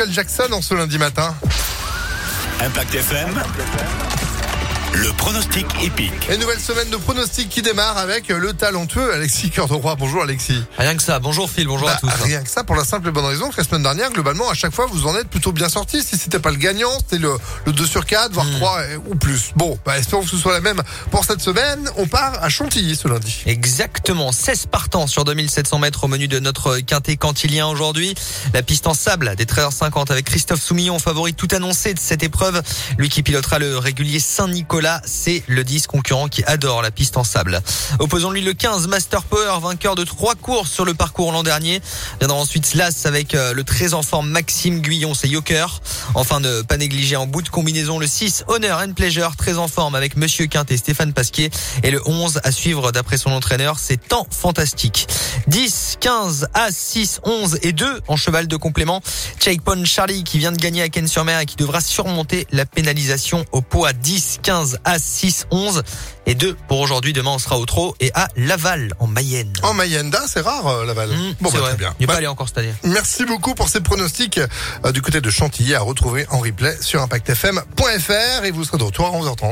Michael Jackson en ce lundi matin. Impact FM. Le pronostic épique. Et nouvelle semaine de pronostics qui démarre avec le talentueux Alexis Cœur de Roi. Bonjour Alexis. Rien que ça. Bonjour Phil, bonjour Bah, à tous. rien que ça pour la simple et bonne raison que la semaine dernière, globalement, à chaque fois, vous en êtes plutôt bien sortis. Si c'était pas le gagnant, c'était le, le 2 sur 4, Hmm. voire 3 et- ou plus. Bon, bah, espérons que ce soit la même pour cette semaine. On part à Chantilly ce lundi. Exactement, 16 partants sur 2700 mètres au menu de notre quintet cantilien aujourd'hui. La piste en sable des 13h50 avec Christophe Soumillon, favori tout annoncé de cette épreuve. Lui qui pilotera le régulier Saint-Nicolas, c'est le 10 concurrent qui adore la piste en sable. Opposons-lui le 15 Master Power, vainqueur de trois courses sur le parcours l'an dernier. Viendra ensuite Slas avec euh, le très en forme Maxime Guyon, c'est Joker. Enfin, ne pas négliger en bout de combinaison le 6 Honor and Pleasure, très en forme avec Monsieur Quint et Stéphane Pasquier. Et le 11 à suivre d'après son entraîneur, c'est tant fantastique. 10, 15, As, 6, 11 et 2 en cheval de complément. Pon Charlie qui vient de gagner à Ken-sur-Mer et qui devra surmonter la pénalisation au poids 10, 15, As, 6, 11 et 2 pour aujourd'hui. Demain, on sera au trot et à Laval en Mayenne. En Mayenne, Ah, c'est rare, euh, Laval. Mmh, bon, bah, vrai. très bien. Il n'est Bah, pas allé encore cette année. Merci beaucoup pour ces pronostics euh, du côté de Chantilly à retrouver en replay sur impactfm.fr et vous serez de retour à 11h30.